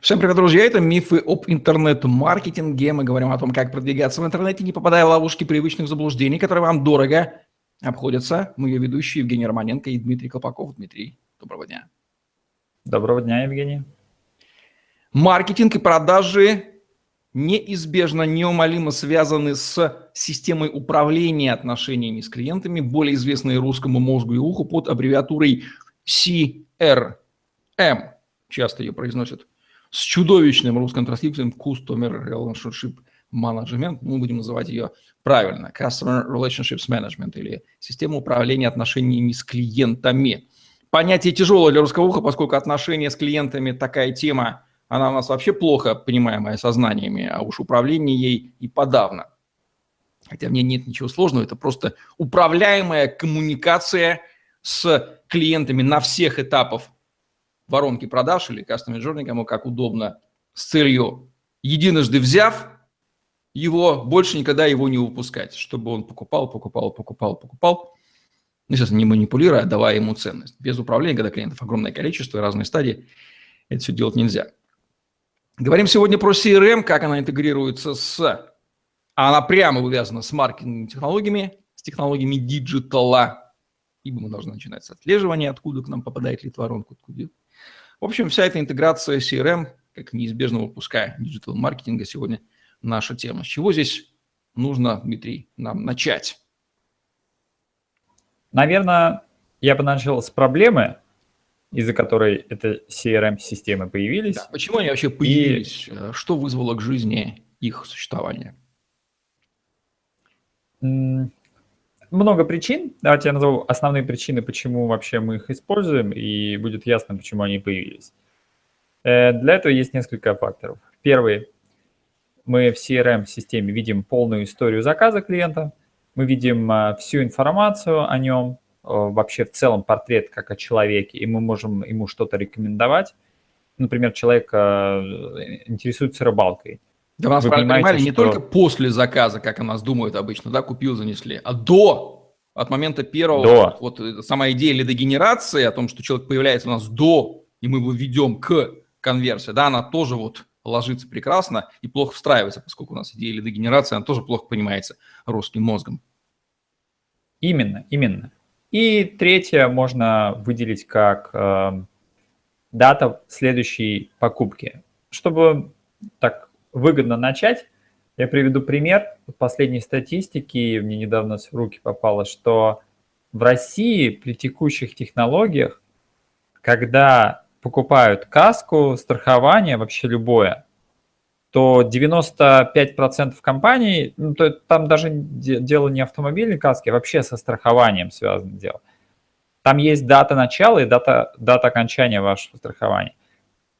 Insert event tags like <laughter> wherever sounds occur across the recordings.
Всем привет, друзья! Это «Мифы об интернет-маркетинге». Мы говорим о том, как продвигаться в интернете, не попадая в ловушки привычных заблуждений, которые вам дорого обходятся. Мы ее ведущие Евгений Романенко и Дмитрий Колпаков. Дмитрий, доброго дня. Доброго дня, Евгений. Маркетинг и продажи неизбежно, неумолимо связаны с системой управления отношениями с клиентами, более известной русскому мозгу и уху под аббревиатурой CRM. Часто ее произносят с чудовищным русским транскрипцией Customer Relationship Management, мы будем называть ее правильно, Customer Relationships Management или система управления отношениями с клиентами. Понятие тяжелое для русского уха, поскольку отношения с клиентами такая тема, она у нас вообще плохо понимаемая сознаниями, а уж управление ей и подавно. Хотя в ней нет ничего сложного, это просто управляемая коммуникация с клиентами на всех этапах воронки продаж или Customer Journey, кому как удобно, с целью, единожды взяв его, больше никогда его не выпускать, чтобы он покупал, покупал, покупал, покупал. Ну, естественно, не манипулируя, а давая ему ценность. Без управления, когда клиентов огромное количество, разные стадии, это все делать нельзя. Говорим сегодня про CRM, как она интегрируется с... Она прямо увязана с маркетинговыми технологиями, с технологиями digital а. Ибо мы должны начинать с отслеживания, откуда к нам попадает лид-воронка, откуда в общем, вся эта интеграция CRM, как неизбежного выпуска диджитал-маркетинга сегодня наша тема. С чего здесь нужно, Дмитрий, нам начать? Наверное, я бы начал с проблемы, из-за которой это CRM-системы появились. Да, почему они вообще появились? И... Э, что вызвало к жизни их существование? Много причин. Давайте я назову основные причины, почему вообще мы их используем, и будет ясно, почему они появились. Э, для этого есть несколько факторов. Первый. Мы в CRM-системе видим полную историю заказа клиента, мы видим э, всю информацию о нем, э, вообще в целом портрет как о человеке, и мы можем ему что-то рекомендовать. Например, человек интересуется рыбалкой. Да вас понимали что... не только после заказа, как о нас думают обычно, да, купил, занесли, а до, от момента первого, до. вот, вот сама идея лидогенерации, о том, что человек появляется у нас до, и мы его ведем к конверсии, да, она тоже вот ложится прекрасно и плохо встраивается, поскольку у нас идея лидогенерации, она тоже плохо понимается русским мозгом. Именно, именно. И третье можно выделить как э, дата следующей покупки. Чтобы так выгодно начать. Я приведу пример последней статистики, мне недавно в руки попало, что в России при текущих технологиях, когда покупают каску, страхование, вообще любое, то 95% компаний, ну, то там даже дело не автомобильной каски, а вообще со страхованием связано дело. Там есть дата начала и дата, дата окончания вашего страхования.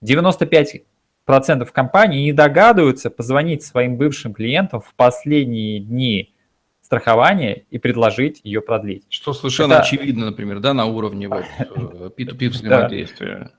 95 процентов компаний не догадываются позвонить своим бывшим клиентам в последние дни страхования и предложить ее продлить. Что совершенно это... очевидно, например, да, на уровне вот, <laughs> P2P взаимодействия.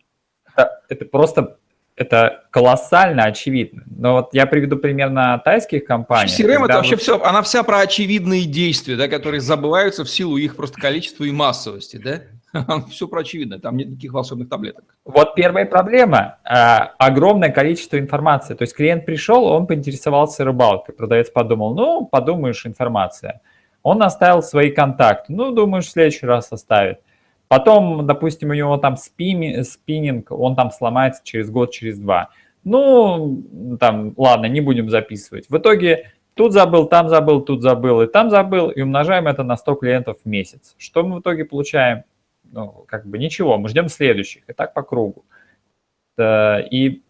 Это, это просто это колоссально очевидно. Но вот я приведу пример на тайских компаниях. CRM это вообще все, она вся про очевидные действия, да, которые забываются в силу их просто количества и массовости, да? <laughs> Все про очевидно, там нет никаких волшебных таблеток. Вот первая проблема. А, огромное количество информации. То есть клиент пришел, он поинтересовался рыбалкой. Продавец подумал, ну, подумаешь, информация. Он оставил свои контакты. Ну, думаешь, в следующий раз оставит. Потом, допустим, у него там спини, спиннинг, он там сломается через год, через два. Ну, там, ладно, не будем записывать. В итоге тут забыл, там забыл, тут забыл и там забыл, и умножаем это на 100 клиентов в месяц. Что мы в итоге получаем? Ну, как бы ничего, мы ждем следующих, и так по кругу. И,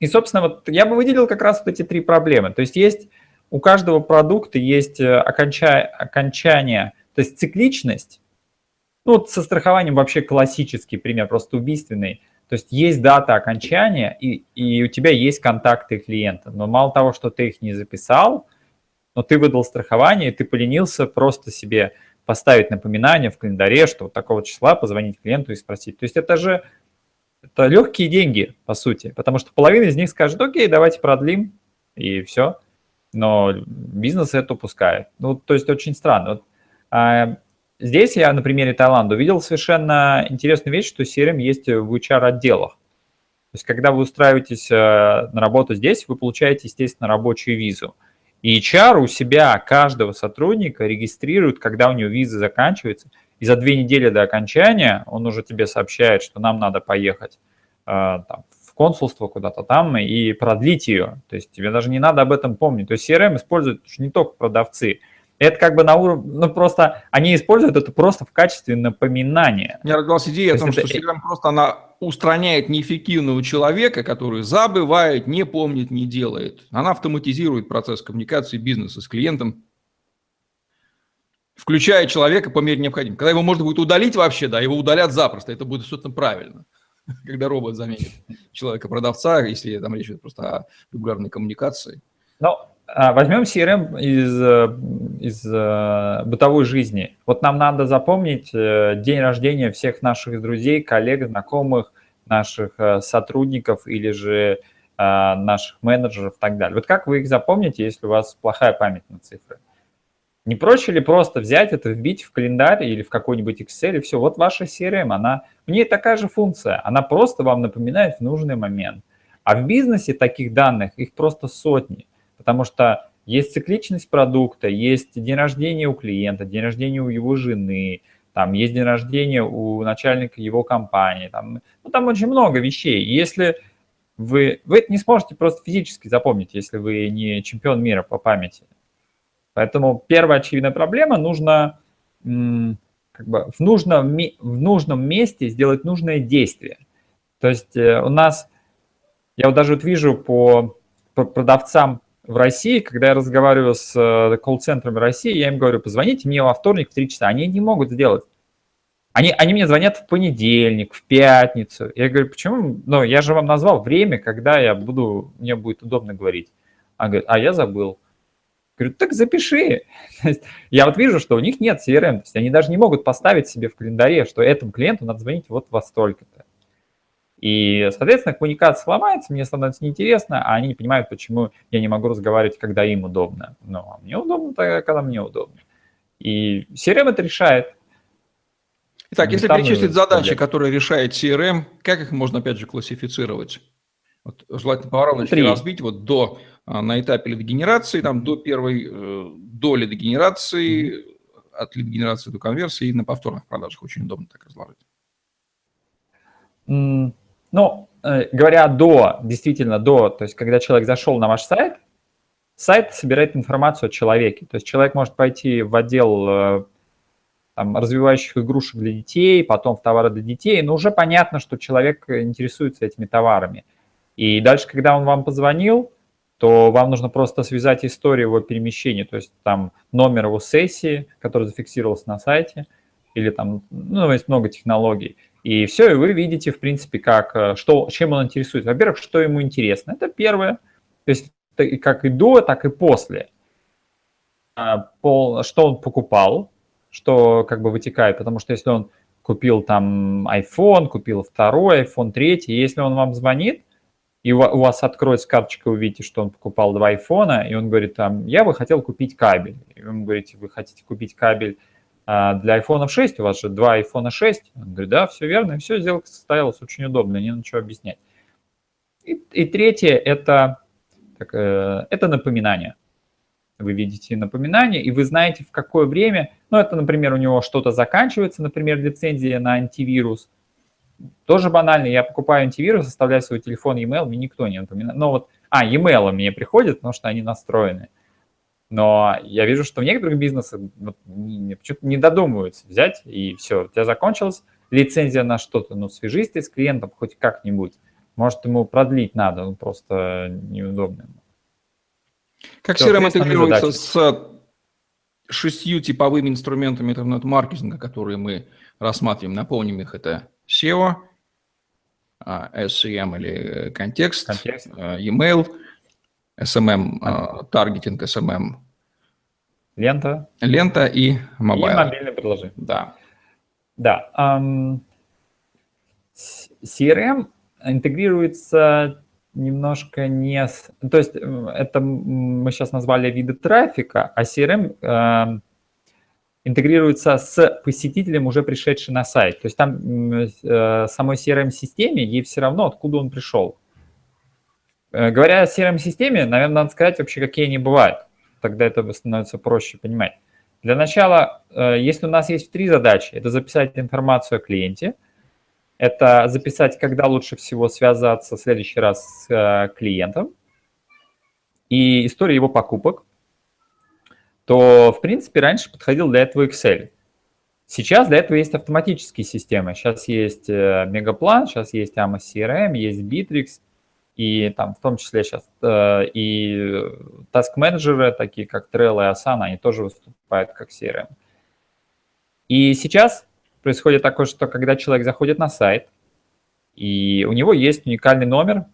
и, собственно, вот я бы выделил как раз вот эти три проблемы. То есть есть у каждого продукта есть э, оконча, окончание, то есть цикличность. Ну, вот со страхованием вообще классический пример, просто убийственный. То есть есть дата окончания, и, и у тебя есть контакты клиента. Но мало того, что ты их не записал, но ты выдал страхование, и ты поленился просто себе поставить напоминание в календаре, что вот такого числа позвонить клиенту и спросить. То есть это же это легкие деньги, по сути, потому что половина из них скажет, окей, давайте продлим, и все. Но бизнес это упускает. Ну, то есть очень странно. Вот, а, здесь я на примере Таиланда увидел совершенно интересную вещь, что CRM есть в HR-отделах. есть, когда вы устраиваетесь э, на работу здесь, вы получаете, естественно, рабочую визу. И HR у себя каждого сотрудника регистрирует, когда у него виза заканчивается, и за две недели до окончания он уже тебе сообщает, что нам надо поехать э, там, в консульство куда-то там и продлить ее. То есть тебе даже не надо об этом помнить. То есть CRM используют не только продавцы. Это как бы на уровне, ну просто они используют это просто в качестве напоминания. У меня родилась идея о том, что CRM просто она устраняет неэффективного человека, который забывает, не помнит, не делает. Она автоматизирует процесс коммуникации бизнеса с клиентом, включая человека по мере необходимости. Когда его можно будет удалить вообще, да, его удалят запросто, это будет абсолютно правильно. <laughs> Когда робот заменит человека-продавца, если там речь идет просто о регулярной коммуникации. А, возьмем CRM из, э, из э, бытовой жизни. Вот нам надо запомнить э, день рождения всех наших друзей, коллег, знакомых, наших сотрудников или же наших менеджеров и так далее. Вот как вы их запомните, если у вас плохая память на цифры? Не проще ли просто взять это, вбить в календарь или в какой-нибудь Excel, и все, вот ваша CRM, она, у нее такая же функция, она просто вам напоминает в нужный момент. А в бизнесе таких данных, их просто сотни потому что есть цикличность продукта, есть день рождения у клиента, день рождения у его жены, там есть день рождения у начальника его компании, там, ну, там очень много вещей. Если вы, вы это не сможете просто физически запомнить, если вы не чемпион мира по памяти. Поэтому первая очевидная проблема, нужно как бы в нужном, в нужном месте сделать нужное действие. То есть э, у нас, я вот даже вот вижу по, по продавцам в России, когда я разговариваю с э, колл-центрами России, я им говорю, позвоните мне во вторник в 3 часа. Они не могут сделать. Они, они мне звонят в понедельник, в пятницу. Я говорю, почему? Ну, я же вам назвал время, когда я буду, мне будет удобно говорить. А говорит, а я забыл. Говорю, так запиши. <laughs> я вот вижу, что у них нет CRM, то есть они даже не могут поставить себе в календаре, что этому клиенту надо звонить вот во столько-то. И, соответственно, коммуникация ломается, мне становится неинтересно, а они не понимают, почему я не могу разговаривать, когда им удобно. Ну, а мне удобно тогда, когда мне удобно. И CRM это решает. Итак, если перечислить задачи, которые решает CRM, как их можно, опять же, классифицировать? Вот, желательно по вороночке разбить вот до, а, на этапе лидогенерации, там до первой э, до лидогенерации, mm-hmm. от лидогенерации до конверсии и на повторных продажах очень удобно так разложить. Mm. Ну, э, говоря до, действительно до, то есть когда человек зашел на ваш сайт, сайт собирает информацию о человеке. То есть человек может пойти в отдел э, там, развивающих игрушек для детей, потом в товары для детей, но уже понятно, что человек интересуется этими товарами. И дальше, когда он вам позвонил, то вам нужно просто связать историю его перемещения, то есть там номер его сессии, который зафиксировался на сайте, или там, ну, есть много технологий. И все, и вы видите, в принципе, как, э, что, чем он интересуется. Во-первых, что ему интересно. Это первое. То есть как и до, так и после. А, пол, что он покупал, что как бы вытекает. Потому что если он купил там iPhone, купил второй iPhone, третий, если он вам звонит, и у вас откроется карточка, вы увидите, что он покупал два айфона, и он говорит, там, я бы хотел купить кабель. И вы говорите, вы хотите купить кабель а для iPhone 6 у вас же два iPhone 6. Он говорит, да, все верно, и все, сделка состоялась очень удобно, не надо ничего объяснять. И, и третье это, так, э, это напоминание. Вы видите напоминание, и вы знаете, в какое время, ну, это, например, у него что-то заканчивается, например, лицензия на антивирус. Тоже банально, я покупаю антивирус, оставляю свой телефон, e-mail, мне никто не напоминает. Но вот, а, e-mail мне приходит, потому что они настроены. Но я вижу, что в некоторых бизнесах вот, почему-то не додумываются взять, и все, у тебя закончилась лицензия на что-то, ну, свяжись ты с клиентом хоть как-нибудь. Может, ему продлить надо, ну, просто неудобно. Как все, CRM интегрируется с шестью типовыми инструментами интернет-маркетинга, которые мы рассматриваем? Напомним их, это SEO, а, SEM или контекст, контекст. Э, email – SMM, а, таргетинг SMM. Лента. Лента и mobile. И мобильное приложение. Да. Да. Эм, CRM интегрируется немножко не... С... То есть это мы сейчас назвали виды трафика, а CRM э, интегрируется с посетителем, уже пришедшим на сайт. То есть там э, самой CRM-системе ей все равно, откуда он пришел. Э, говоря о CRM-системе, наверное, надо сказать вообще, какие они бывают. Тогда это становится проще понимать. Для начала, э, если у нас есть три задачи, это записать информацию о клиенте, это записать, когда лучше всего связаться в следующий раз с э, клиентом и историю его покупок, то, в принципе, раньше подходил для этого Excel. Сейчас для этого есть автоматические системы. Сейчас есть Мегаплан, сейчас есть AMA CRM, есть Bittrex, и там в том числе сейчас э, и task-менеджеры, такие как Trello и Asana, они тоже выступают как CRM. И сейчас происходит такое, что когда человек заходит на сайт, и у него есть уникальный номер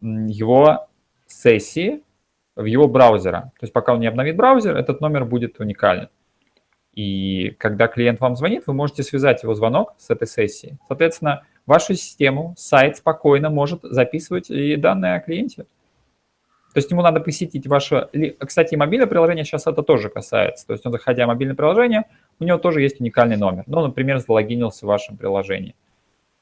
его сессии в его браузера. То есть пока он не обновит браузер, этот номер будет уникален. И когда клиент вам звонит, вы можете связать его звонок с этой сессией. Соответственно, вашу систему сайт спокойно может записывать и данные о клиенте. То есть ему надо посетить ваше... Кстати, мобильное приложение сейчас это тоже касается. То есть он, заходя в мобильное приложение, у него тоже есть уникальный номер. Ну, например, залогинился в вашем приложении.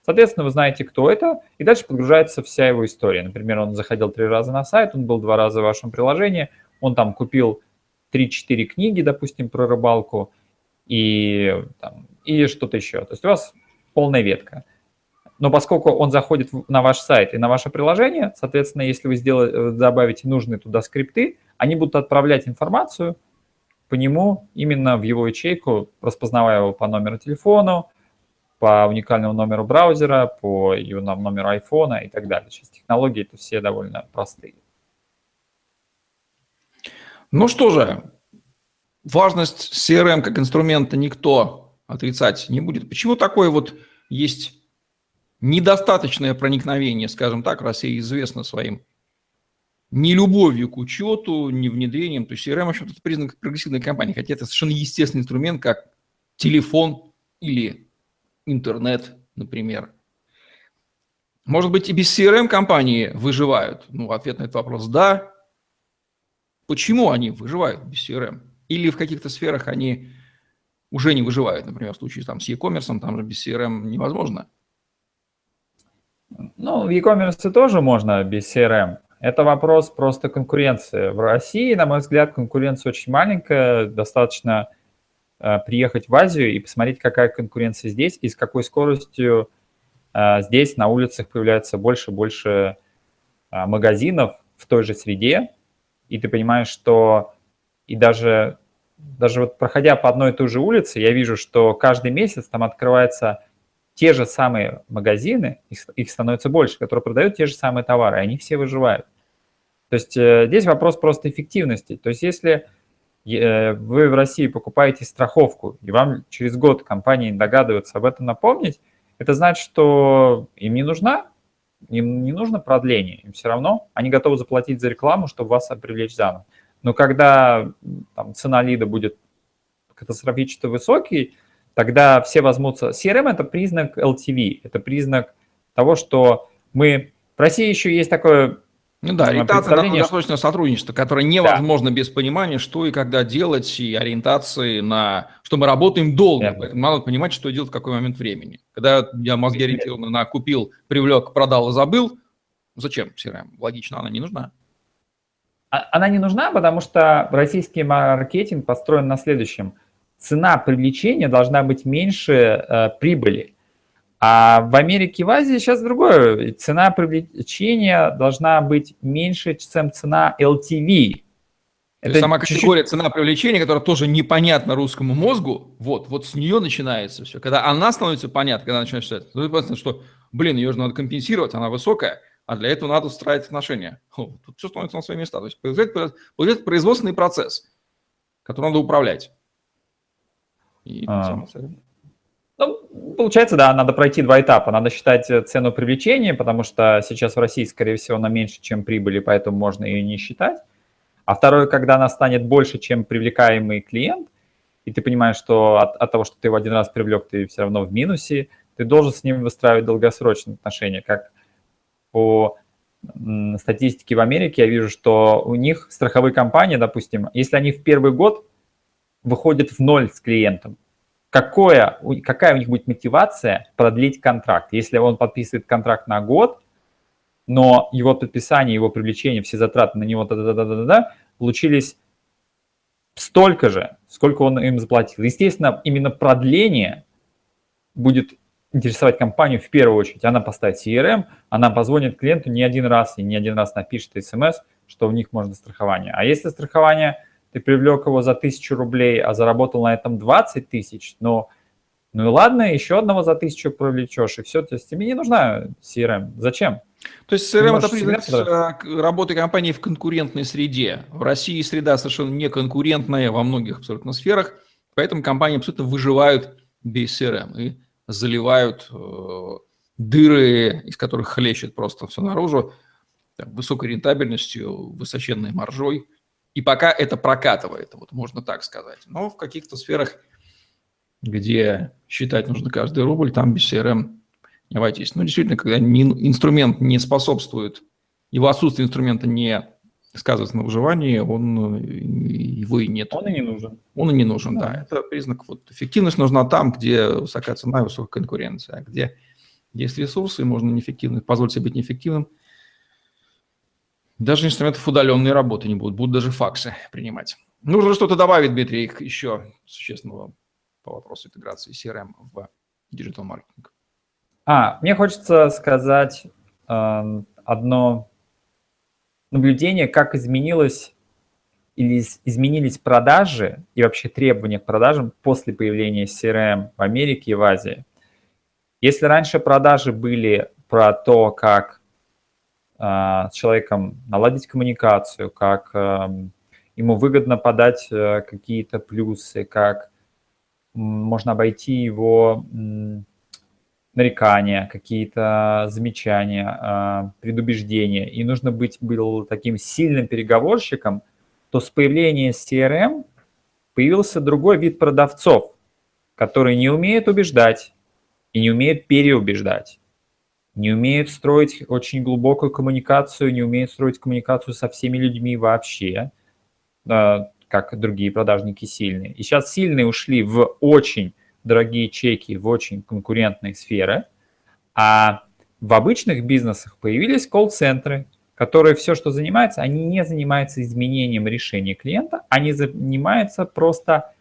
Соответственно, вы знаете, кто это, и дальше подгружается вся его история. Например, он заходил три раза на сайт, он был два раза в вашем приложении, он там купил 3-4 книги, допустим, про рыбалку и, там, и что-то еще. То есть у вас полная ветка. Но поскольку он заходит на ваш сайт и на ваше приложение, соответственно, если вы сделаете, э, добавите нужные туда скрипты, они будут отправлять информацию по нему именно в его ячейку, распознавая его по номеру телефона, по уникальному номеру браузера, по его номеру айфона и так далее. Сейчас технологии это все довольно простые. Ну что же, важность CRM как инструмента никто отрицать не будет. Почему такое вот есть недостаточное проникновение, скажем так, Россия известна своим не любовью к учету, не внедрением. То есть CRM, в общем-то, это признак прогрессивной компании, хотя это совершенно естественный инструмент, как телефон или интернет, например. Может быть, и без CRM компании выживают? Ну, ответ на этот вопрос – да. Почему они выживают без CRM? Или в каких-то сферах они уже не выживают, например, в случае там, с e-commerce, там же без CRM невозможно – ну, в e-commerce тоже можно без CRM. Это вопрос просто конкуренции. В России, на мой взгляд, конкуренция очень маленькая. Достаточно э, приехать в Азию и посмотреть, какая конкуренция здесь и с какой скоростью э, здесь на улицах появляется больше и больше э, магазинов в той же среде. И ты понимаешь, что и даже, даже вот проходя по одной и той же улице, я вижу, что каждый месяц там открывается те же самые магазины, их, их становится больше, которые продают те же самые товары, и они все выживают. То есть э, здесь вопрос просто эффективности. То есть если э, вы в России покупаете страховку, и вам через год компании догадываются об этом напомнить, это значит, что им не нужна, им не нужно продление, им все равно, они готовы заплатить за рекламу, чтобы вас привлечь заново. Но когда там, цена лида будет катастрофически высокий, тогда все возьмутся. CRM – это признак LTV, это признак того, что мы... В России еще есть такое ну да, ориентация на долгосрочное сотрудничество, которое невозможно да. без понимания, что и когда делать, и ориентации на... что мы работаем долго. Поэтому надо понимать, что делать в какой момент времени. Когда я мозги ориентированы на купил, привлек, продал и забыл, зачем CRM? Логично, она не нужна. А, она не нужна, потому что российский маркетинг построен на следующем – цена привлечения должна быть меньше э, прибыли. А в Америке и в Азии сейчас другое. Цена привлечения должна быть меньше, чем цена LTV. Это сама категория цена привлечения, которая тоже непонятна русскому мозгу, вот, вот с нее начинается все. Когда она становится понятна, когда начинаешь читать, то понятно, что, блин, ее же надо компенсировать, она высокая, а для этого надо устраивать отношения. О, тут все становится на свои места. То есть получается производственный процесс, который надо управлять. И а. Ну, получается, да, надо пройти два этапа. Надо считать э, цену привлечения, потому что сейчас в России, скорее всего, она меньше, чем прибыли, поэтому можно ее не считать. А второе, когда она станет больше, чем привлекаемый клиент, и ты понимаешь, что от, от того, что ты его один раз привлек, ты все равно в минусе, ты должен с ним выстраивать долгосрочные отношения. Как по статистике в Америке я вижу, что у них страховые компании, допустим, если они в первый год выходят в ноль с клиентом. Какое, какая у них будет мотивация продлить контракт? Если он подписывает контракт на год, но его подписание, его привлечение, все затраты на него да -да -да -да -да, получились столько же, сколько он им заплатил. Естественно, именно продление будет интересовать компанию в первую очередь. Она поставит CRM, она позвонит клиенту не один раз и не один раз напишет смс, что у них можно страхование. А если страхование, ты привлек его за тысячу рублей, а заработал на этом 20 тысяч, но ну и ладно, еще одного за тысячу привлечешь, и все, то есть тебе не нужна CRM. Зачем? То есть CRM это признак э, работы компании в конкурентной среде. В России среда совершенно не конкурентная во многих абсолютно сферах, поэтому компании абсолютно выживают без CRM и заливают э, дыры, из которых хлещет просто все наружу, там, высокой рентабельностью, высоченной маржой. И пока это прокатывает, вот можно так сказать. Но в каких-то сферах, где считать нужно каждый рубль, там без CRM не обойтись. Ну, действительно, когда не, инструмент не способствует, его отсутствие инструмента не сказывается на выживании, он его и нет. Он и не нужен. Он и не нужен, да. да. Это признак, вот эффективность нужна там, где высокая цена и высокая конкуренция, а где есть ресурсы, можно неэффективно, позволить себе быть неэффективным. Даже инструментов удаленной работы не будут, будут даже факсы принимать. Нужно что-то добавить, Дмитрий, еще существенного по вопросу интеграции CRM в digital маркетинг. А, мне хочется сказать э, одно наблюдение, как изменилось или изменились продажи и вообще требования к продажам после появления CRM в Америке и в Азии. Если раньше продажи были про то, как э, с человеком наладить коммуникацию, как э, ему выгодно подать э, какие-то плюсы, как можно обойти его нарекания, какие-то замечания, а, предубеждения, и нужно быть был таким сильным переговорщиком, то с появлением CRM появился другой вид продавцов, которые не умеют убеждать и не умеют переубеждать, не умеют строить очень глубокую коммуникацию, не умеют строить коммуникацию со всеми людьми вообще, как другие продажники сильные. И сейчас сильные ушли в очень дорогие чеки в очень конкурентные сферы, а в обычных бизнесах появились колл-центры, которые все, что занимаются, они не занимаются изменением решения клиента, они занимаются просто,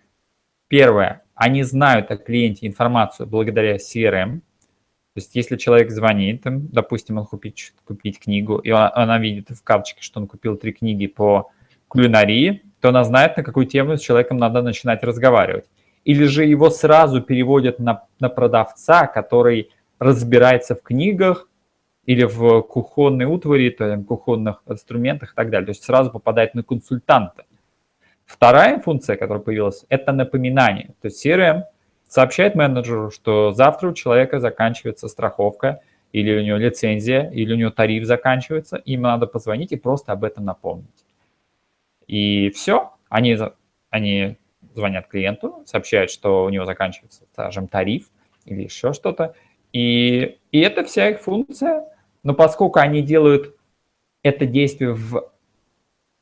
первое, они знают о клиенте информацию благодаря CRM, то есть если человек звонит, допустим, он купить, купить книгу, и она, она видит в карточке, что он купил три книги по кулинарии, то она знает, на какую тему с человеком надо начинать разговаривать или же его сразу переводят на, на продавца, который разбирается в книгах или в кухонной утвари, то, в кухонных инструментах и так далее. То есть сразу попадает на консультанта. Вторая функция, которая появилась, это напоминание. То есть CRM сообщает менеджеру, что завтра у человека заканчивается страховка, или у него лицензия, или у него тариф заканчивается, им надо позвонить и просто об этом напомнить. И все, они, они звонят клиенту, сообщают, что у него заканчивается, скажем, тариф или еще что-то. И, и это вся их функция. Но поскольку они делают это действие в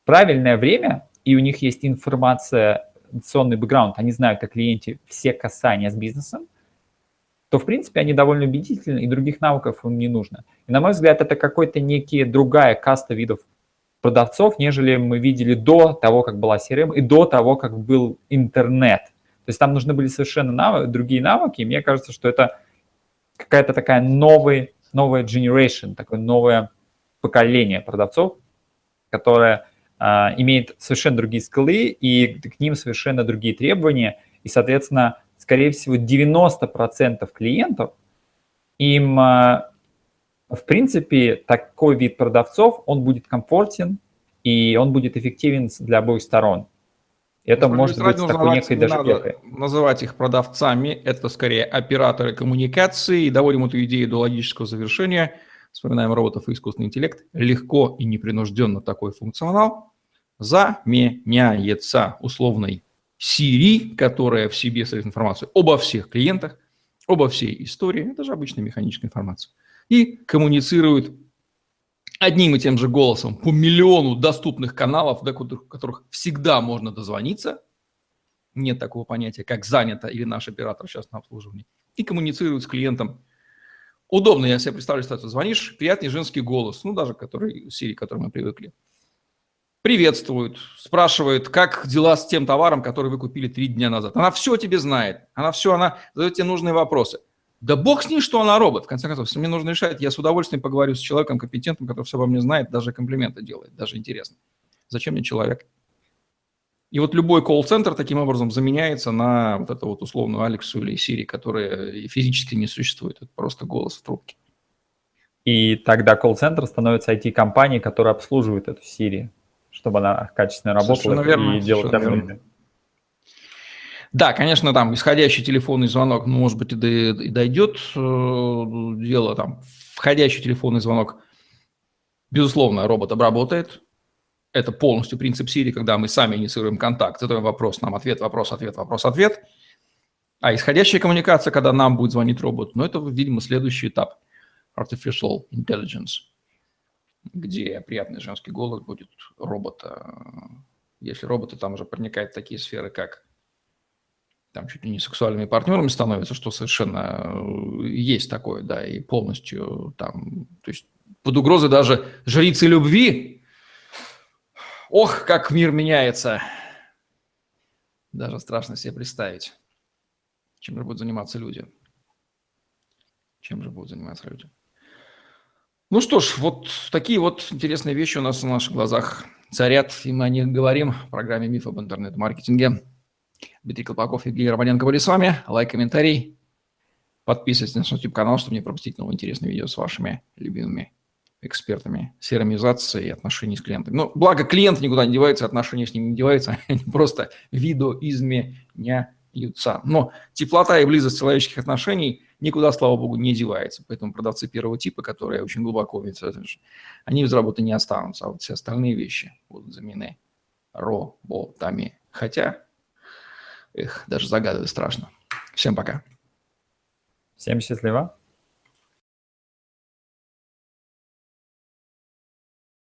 правильное время, и у них есть информация, информационный бэкграунд, они знают о клиенте все касания с бизнесом, то, в принципе, они довольно убедительны, и других навыков им не нужно. И, на мой взгляд, это какой-то некий другая каста видов продавцов, нежели мы видели до того, как была CRM и до того, как был интернет. То есть там нужны были совершенно навыки, другие навыки, и мне кажется, что это какая-то такая новая, новая generation, такое новое поколение продавцов, которое а, имеет совершенно другие скиллы и к ним совершенно другие требования, и, соответственно, скорее всего, 90% клиентов им а, в принципе, такой вид продавцов, он будет комфортен и он будет эффективен для обоих сторон. Это Может, может быть такой некой даже надо называть их продавцами, это скорее операторы коммуникации. И доводим эту идею до логического завершения. Вспоминаем роботов и искусственный интеллект. Легко и непринужденно такой функционал заменяется условной Siri, которая в себе содержит информацию обо всех клиентах, обо всей истории. Это же обычная механическая информация и коммуницируют одним и тем же голосом по миллиону доступных каналов, до которых всегда можно дозвониться, нет такого понятия, как занято или наш оператор сейчас на обслуживании, и коммуницируют с клиентом. Удобно, я себе представлю ситуацию. Звонишь, приятный женский голос, ну, даже который, Siri, к которому мы привыкли. Приветствует, спрашивает, как дела с тем товаром, который вы купили три дня назад. Она все тебе знает, она все, она задает тебе нужные вопросы. Да бог с ней, что она робот. В конце концов, если мне нужно решать, я с удовольствием поговорю с человеком компетентным, который все обо мне знает, даже комплименты делает, даже интересно. Зачем мне человек? И вот любой колл-центр таким образом заменяется на вот эту вот условную Алексу или Сири, которая физически не существует. Это просто голос в трубке. И тогда колл-центр становится IT-компанией, которая обслуживает эту Siri, чтобы она качественно работала верно, и делала апгрейды. Да, конечно, там исходящий телефонный звонок, ну, может быть, и, дойдет э, дело там. Входящий телефонный звонок, безусловно, робот обработает, это полностью принцип Siri, когда мы сами инициируем контакт, задаем вопрос, нам ответ, вопрос, ответ, вопрос, ответ. А исходящая коммуникация, когда нам будет звонить робот, ну, это, видимо, следующий этап Artificial Intelligence, где приятный женский голос будет робота. Если роботы там уже проникают в такие сферы, как там чуть ли не сексуальными партнерами становятся, что совершенно э, есть такое, да, и полностью там, то есть под угрозой даже жрицы любви Ох, как мир меняется. Даже страшно себе представить, чем же будут заниматься люди. Чем же будут заниматься люди. Ну что ж, вот такие вот интересные вещи у нас на наших глазах царят, и мы о них говорим в программе «Миф об интернет-маркетинге». Дмитрий Колпаков, Евгений Романенко были с вами. Лайк, комментарий. Подписывайтесь на наш YouTube-канал, чтобы не пропустить новые интересные видео с вашими любимыми экспертами серомизации и отношений с клиентами. Ну, благо клиент никуда не девается, отношения с ним не деваются, <laughs> они просто видоизменяются. Но теплота и близость человеческих отношений никуда, слава богу, не девается. Поэтому продавцы первого типа, которые очень глубоко они без работы не останутся, а вот все остальные вещи будут заменены роботами. Хотя, их даже загадывать страшно. Всем пока. Всем счастливо.